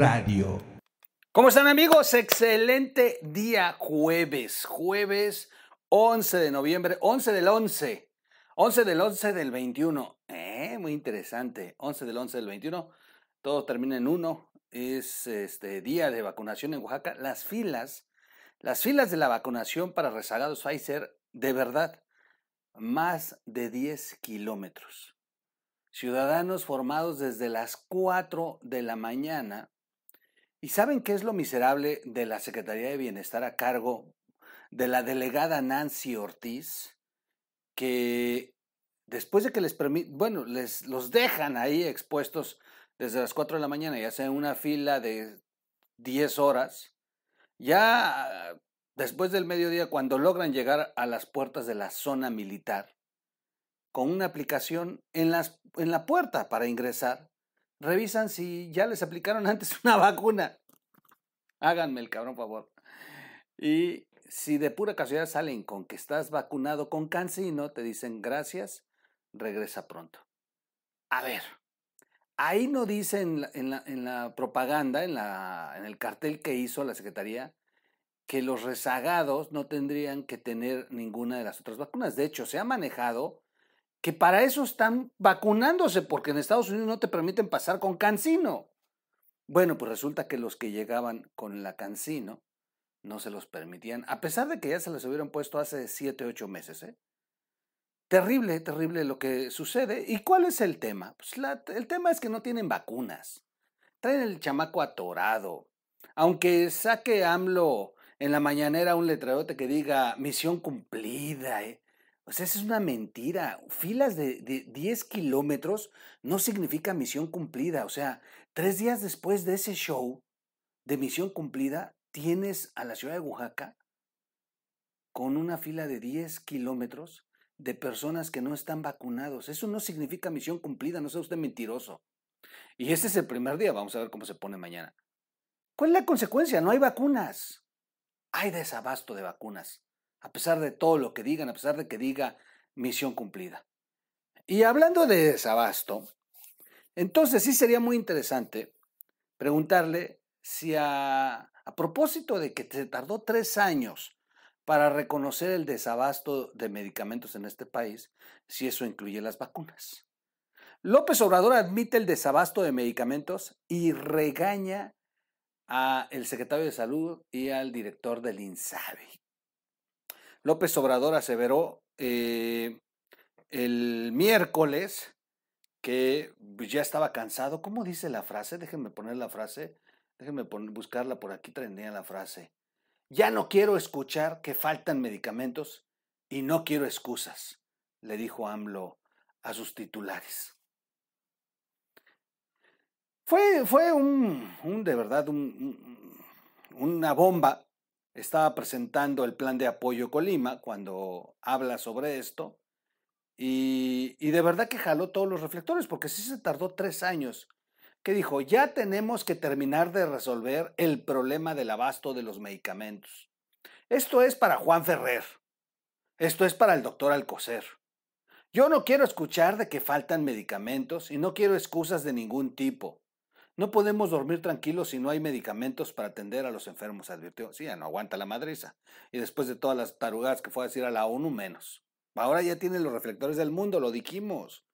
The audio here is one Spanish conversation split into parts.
Radio. ¿Cómo están amigos? Excelente día jueves, jueves 11 de noviembre, 11 del 11, 11 del 11 del 21. Eh, muy interesante, 11 del 11 del 21. Todo termina en 1. Es este día de vacunación en Oaxaca. Las filas, las filas de la vacunación para rezagados Pfizer, de verdad, más de 10 kilómetros. Ciudadanos formados desde las 4 de la mañana. ¿Y saben qué es lo miserable de la Secretaría de Bienestar a cargo de la delegada Nancy Ortiz? Que después de que les permiten, bueno, les los dejan ahí expuestos desde las 4 de la mañana y hacen una fila de 10 horas, ya después del mediodía, cuando logran llegar a las puertas de la zona militar, con una aplicación en, las, en la puerta para ingresar, revisan si ya les aplicaron antes una vacuna. Háganme el cabrón favor. Y si de pura casualidad salen con que estás vacunado con cancino, te dicen gracias, regresa pronto. A ver, ahí no dicen en la, en la, propaganda, en, la, en el cartel que hizo la Secretaría, que los rezagados no tendrían que tener ninguna de las otras vacunas. De hecho, se ha manejado que para eso están vacunándose, porque en Estados Unidos no te permiten pasar con cancino. Bueno, pues resulta que los que llegaban con la cancino no se los permitían, a pesar de que ya se les hubieran puesto hace 7, 8 meses. ¿eh? Terrible, terrible lo que sucede. ¿Y cuál es el tema? Pues el tema es que no tienen vacunas. Traen el chamaco atorado. Aunque saque AMLO en la mañanera un letrerote que diga misión cumplida, ¿eh? Sea, esa es una mentira. Filas de, de 10 kilómetros no significa misión cumplida. O sea, tres días después de ese show de misión cumplida, tienes a la ciudad de Oaxaca con una fila de 10 kilómetros de personas que no están vacunados. Eso no significa misión cumplida, no sea usted mentiroso. Y este es el primer día, vamos a ver cómo se pone mañana. ¿Cuál es la consecuencia? No hay vacunas. Hay desabasto de vacunas a pesar de todo lo que digan, a pesar de que diga misión cumplida. Y hablando de desabasto, entonces sí sería muy interesante preguntarle si a, propósito de que se tardó tres años para reconocer el desabasto de medicamentos en este país, si eso incluye las vacunas. López Obrador admite el desabasto de medicamentos y regaña al secretario de Salud y al director del INSABI. López Obrador aseveró eh, el miércoles que pues, ya estaba cansado. ¿Cómo dice la frase? Déjenme poner la frase. Déjenme buscarla por aquí, traería la frase. Ya no quiero escuchar que faltan medicamentos y no quiero excusas, le dijo AMLO a sus titulares. Fue, fue un, de verdad, un, una bomba estaba presentando el plan de apoyo Colima cuando habla sobre esto y, de verdad que jaló todos los reflectores porque sí se tardó tres años. Que dijo, ya tenemos que terminar de resolver el problema del abasto de los medicamentos. Esto es para Juan Ferrer. Esto es para el doctor Alcocer. Yo no quiero escuchar de que faltan medicamentos y no quiero excusas de ningún tipo. No podemos dormir tranquilos si no hay medicamentos para atender a los enfermos, advirtió. Sí, ya no aguanta la madriza. Y después de todas las tarugadas que fue a decir a la ONU, menos. Ahora ya tiene los reflectores del mundo, lo dijimos.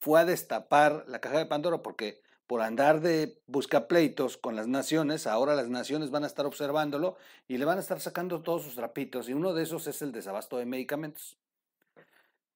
Fue a destapar la caja de Pandora porque por andar de buscapleitos con las naciones, ahora las naciones van a estar observándolo y le van a estar sacando todos sus trapitos. Y uno de esos es el desabasto de medicamentos.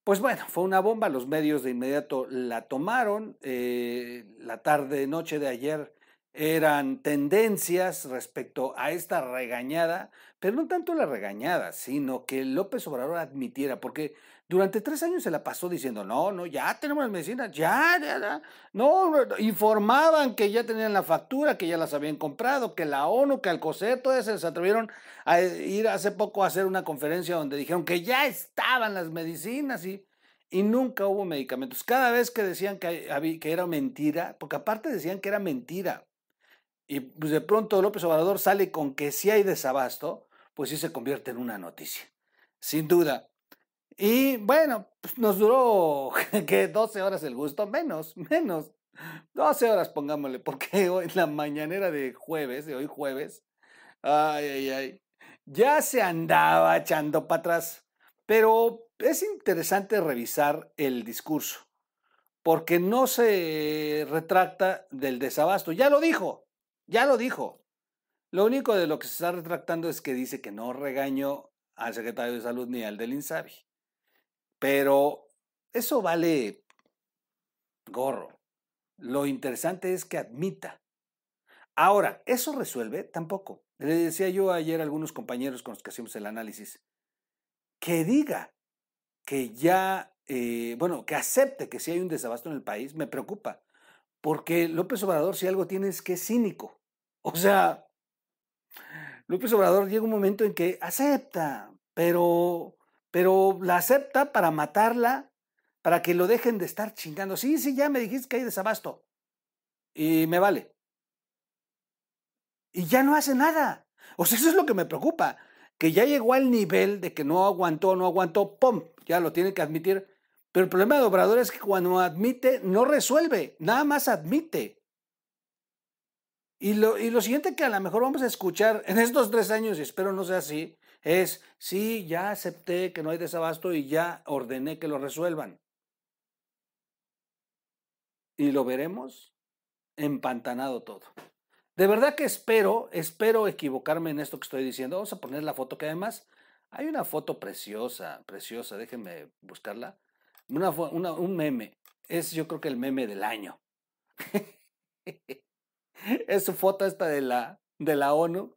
Pues bueno, fue una bomba, los medios de inmediato la tomaron, eh, la tarde, noche de ayer eran tendencias respecto a esta regañada, pero no tanto la regañada, sino que López Obrador admitiera, porque durante tres años se la pasó diciendo, no, no, ya tenemos las medicinas, ya, ya, ya, no, informaban que ya tenían la factura, que ya las habían comprado, que la ONU, que Alcocer, todas se atrevieron a ir hace poco a hacer una conferencia donde dijeron que ya estaban las medicinas y y nunca hubo medicamentos. Cada vez que decían que, era mentira, porque aparte decían que era mentira, y pues de pronto López Obrador sale con que si hay desabasto, pues sí se convierte en una noticia, sin duda. Y bueno, pues nos duró que 12 horas el gusto, menos, menos. 12 horas, pongámosle, porque hoy, la mañanera de jueves, de hoy jueves, ay, ay, ay, ya se andaba echando para atrás. Pero es interesante revisar el discurso, porque no se retracta del desabasto. Ya lo dijo, ya lo dijo. Lo único de lo que se está retractando es que dice que no regañó al secretario de Salud ni al del INSABI. Pero eso vale gorro. Lo interesante es que admita. Ahora, ¿eso resuelve? Tampoco. Le decía yo ayer a algunos compañeros con los que hacíamos el análisis, que diga que ya, eh, bueno, que acepte que si hay un desabasto en el país, me preocupa. Porque López Obrador, si algo tiene, es que es cínico. O sea, López Obrador llega un momento en que acepta, pero, pero la acepta para matarla, para que lo dejen de estar chingando. Sí, sí, ya me dijiste que hay desabasto. Y me vale. Y ya no hace nada. O sea, eso es lo que me preocupa. Que ya llegó al nivel de que no aguantó, no aguantó, ¡pum! Ya lo tiene que admitir. Pero el problema de Obrador es que cuando admite, no resuelve, nada más admite. Y lo, y lo siguiente que a lo mejor vamos a escuchar en estos tres años, y espero no sea así, es, sí, ya acepté que no hay desabasto y ya ordené que lo resuelvan. Y lo veremos empantanado todo. De verdad que espero, espero equivocarme en esto que estoy diciendo. Vamos a poner la foto que además hay una foto preciosa, preciosa, déjenme buscarla. Una, un meme. Es yo creo que el meme del año. es su foto esta de la, de la ONU.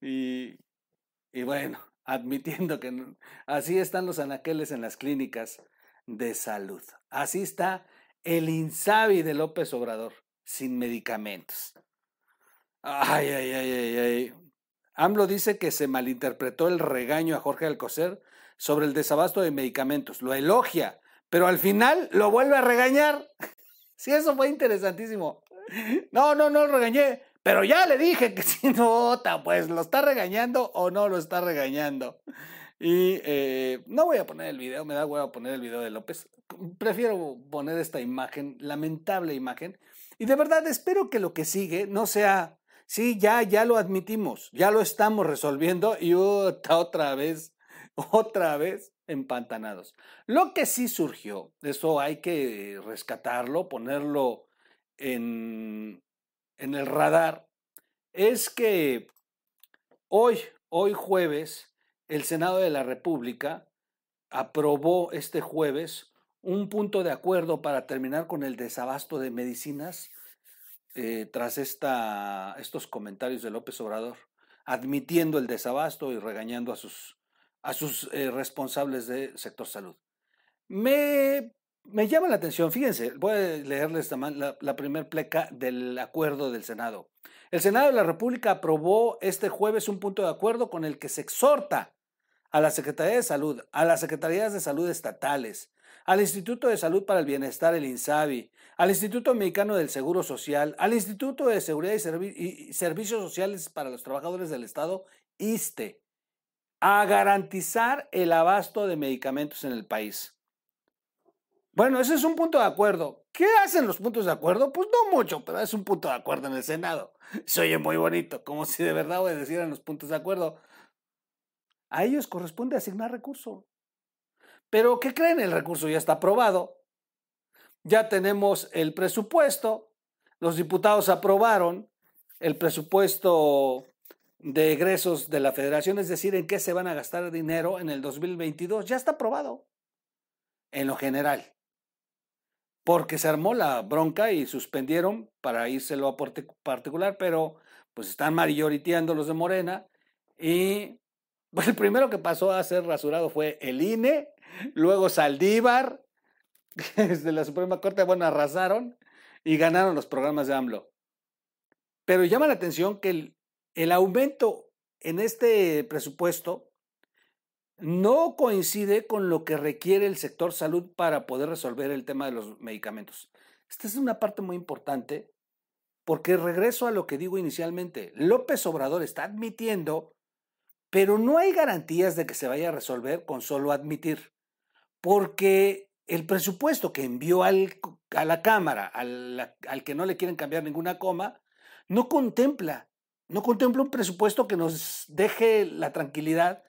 Y, y bueno, admitiendo que así están los anaqueles en las clínicas de salud. Así está el INSABI de López Obrador, sin medicamentos. Ay, ay, ay, ay, ay. AMLO dice que se malinterpretó el regaño a Jorge Alcocer sobre el desabasto de medicamentos. Lo elogia, pero al final lo vuelve a regañar. Sí, eso fue interesantísimo. No, no, no lo regañé. Pero ya le dije que si no pues lo está regañando o no lo está regañando. Y eh, no voy a poner el video, me da huevo poner el video de López. Prefiero poner esta imagen, lamentable imagen. Y de verdad espero que lo que sigue no sea, sí, ya, ya lo admitimos, ya lo estamos resolviendo y otra vez, otra vez empantanados. Lo que sí surgió, eso hay que rescatarlo, ponerlo en, el radar es que hoy, hoy jueves, el Senado de la República aprobó este jueves un punto de acuerdo para terminar con el desabasto de medicinas eh, tras esta, estos comentarios de López Obrador, admitiendo el desabasto y regañando a sus, a sus eh, responsables del sector salud. Me me llama la atención, fíjense, voy a leerles la, la primera pleca del acuerdo del Senado. El Senado de la República aprobó este jueves un punto de acuerdo con el que se exhorta a la Secretaría de Salud, a las Secretarías de Salud estatales, al Instituto de Salud para el Bienestar, el INSABI, al Instituto Mexicano del Seguro Social, al Instituto de Seguridad y, y Servicios Sociales para los Trabajadores del Estado, ISTE, a garantizar el abasto de medicamentos en el país. Bueno, ese es un punto de acuerdo. ¿Qué hacen los puntos de acuerdo? Pues no mucho, pero es un punto de acuerdo en el Senado. Se oye muy bonito, como si de verdad obedecieran los puntos de acuerdo. A ellos corresponde asignar recurso. Pero ¿qué creen? El recurso ya está aprobado. Ya tenemos el presupuesto. Los diputados aprobaron el presupuesto de egresos de la federación, es decir, en qué se van a gastar dinero en el 2022. Ya está aprobado. En lo general porque se armó la bronca y suspendieron para írselo a particular, pero pues están mayoriteando los de Morena y pues, el primero que pasó a ser rasurado fue el INE, luego Saldívar, desde la Suprema Corte, bueno, arrasaron y ganaron los programas de AMLO. Pero llama la atención que el, el aumento en este presupuesto no coincide con lo que requiere el sector salud para poder resolver el tema de los medicamentos. Esta es una parte muy importante porque regreso a lo que digo inicialmente. López Obrador está admitiendo, pero no hay garantías de que se vaya a resolver con solo admitir, porque el presupuesto que envió al, a la Cámara, al, al que no le quieren cambiar ninguna coma, no contempla, no contempla un presupuesto que nos deje la tranquilidad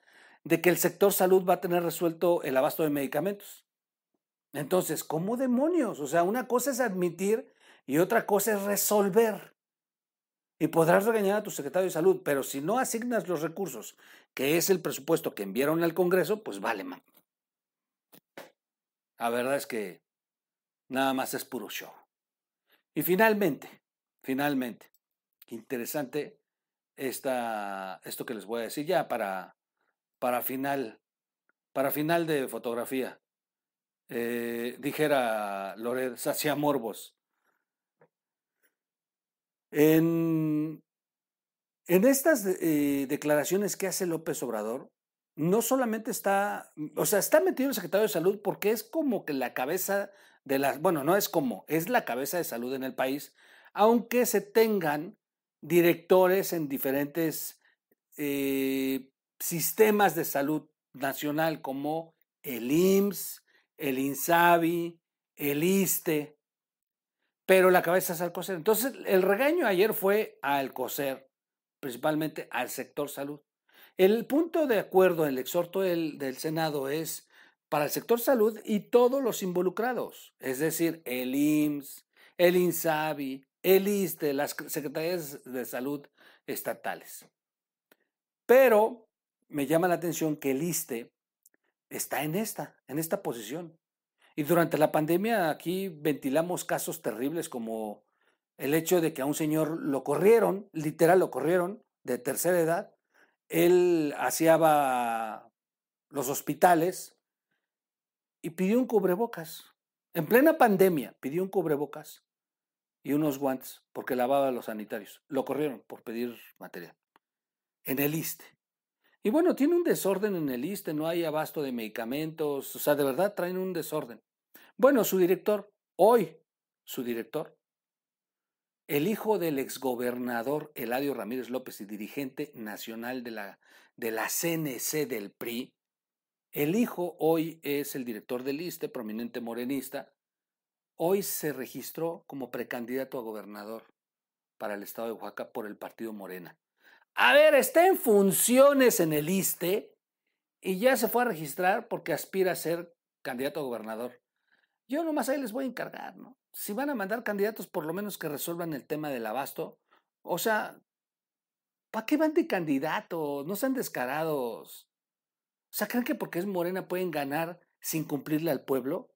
de que el sector salud va a tener resuelto el abasto de medicamentos. Entonces, ¿cómo demonios? O sea, una cosa es admitir y otra cosa es resolver. Y podrás regañar a tu secretario de salud, pero si no asignas los recursos, que es el presupuesto que enviaron al Congreso, pues vale, man. La verdad es que nada más es puro show. Y finalmente, finalmente, interesante esta, esto que les voy a decir ya para, para final, para final de fotografía. Eh, dijera Lored, sacia morbos. En, en estas eh, declaraciones que hace López Obrador, no solamente está, o sea, está metido el secretario de salud porque es como que la cabeza de la, bueno, no es como, es la cabeza de salud en el país, aunque se tengan directores en diferentes eh, sistemas de salud nacional como el IMSS, el INSABI, el ISTE, pero la cabeza es Alcocer. Entonces, el regaño ayer fue a Alcocer, principalmente al sector salud. El punto de acuerdo, el exhorto del, del Senado es para el sector salud y todos los involucrados, es decir, el IMSS, el INSABI, el ISTE, las secretarías de salud estatales. Pero me llama la atención que el ISTE está en esta, en esta posición. Y durante la pandemia aquí ventilamos casos terribles como el hecho de que a un señor lo corrieron, literal lo corrieron, de tercera edad. Él hacía los hospitales y pidió un cubrebocas. En plena pandemia pidió un cubrebocas y unos guantes porque lavaba a los sanitarios. Lo corrieron por pedir material. En el ISTE. Y bueno, tiene un desorden en el ISTE, no hay abasto de medicamentos, o sea, de verdad traen un desorden. Bueno, su director, hoy, su director, el hijo del exgobernador Eladio Ramírez López y dirigente nacional de la, de la CNC del PRI, el hijo hoy es el director del ISTE, prominente morenista, hoy se registró como precandidato a gobernador para el estado de Oaxaca por el partido Morena. A ver, está en funciones en el ISTE y ya se fue a registrar porque aspira a ser candidato a gobernador. Yo nomás ahí les voy a encargar, ¿no? Si van a mandar candidatos, por lo menos que resuelvan el tema del abasto. O sea, ¿para qué van de candidatos? No sean descarados. O sea, ¿creen que porque es morena pueden ganar sin cumplirle al pueblo?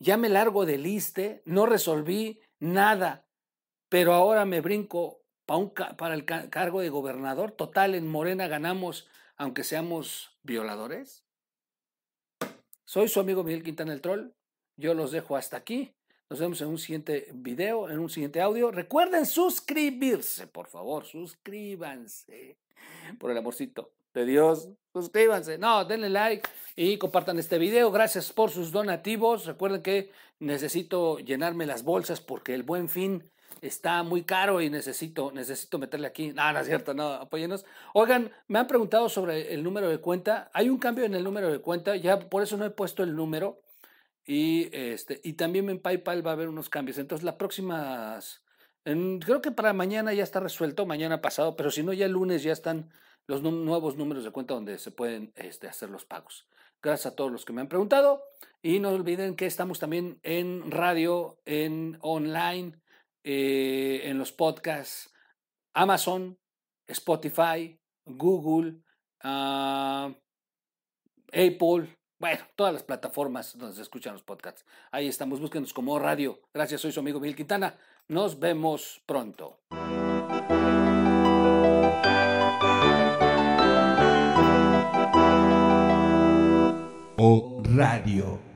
Ya me largo del ISTE, no resolví nada, pero ahora me brinco para, el cargo de gobernador. Total, en Morena ganamos aunque seamos violadores. Soy su amigo Miguel Quintana el Troll. Yo los dejo hasta aquí. Nos vemos en un siguiente video, en un siguiente audio. Recuerden suscribirse, por favor, suscríbanse. Por el amorcito de Dios, suscríbanse. No, denle like y compartan este video. Gracias por sus donativos. Recuerden que necesito llenarme las bolsas porque el buen fin está muy caro y necesito, necesito meterle aquí. No, no es cierto, no, apóyenos. Oigan, me han preguntado sobre el número de cuenta. Hay un cambio en el número de cuenta, ya por eso no he puesto el número. Y, este, y también en PayPal va a haber unos cambios. Entonces, las próximas, creo que para mañana ya está resuelto, mañana pasado, pero si no, ya el lunes ya están los nuevos números de cuenta donde se pueden este, hacer los pagos. Gracias a todos los que me han preguntado. Y no olviden que estamos también en radio, en online, eh, en los podcasts Amazon, Spotify, Google, ah, Apple, bueno, todas las plataformas donde se escuchan los podcasts. Ahí estamos, búsquenos como radio. Gracias, soy su amigo Miguel Quintana. Nos vemos pronto. O Radio.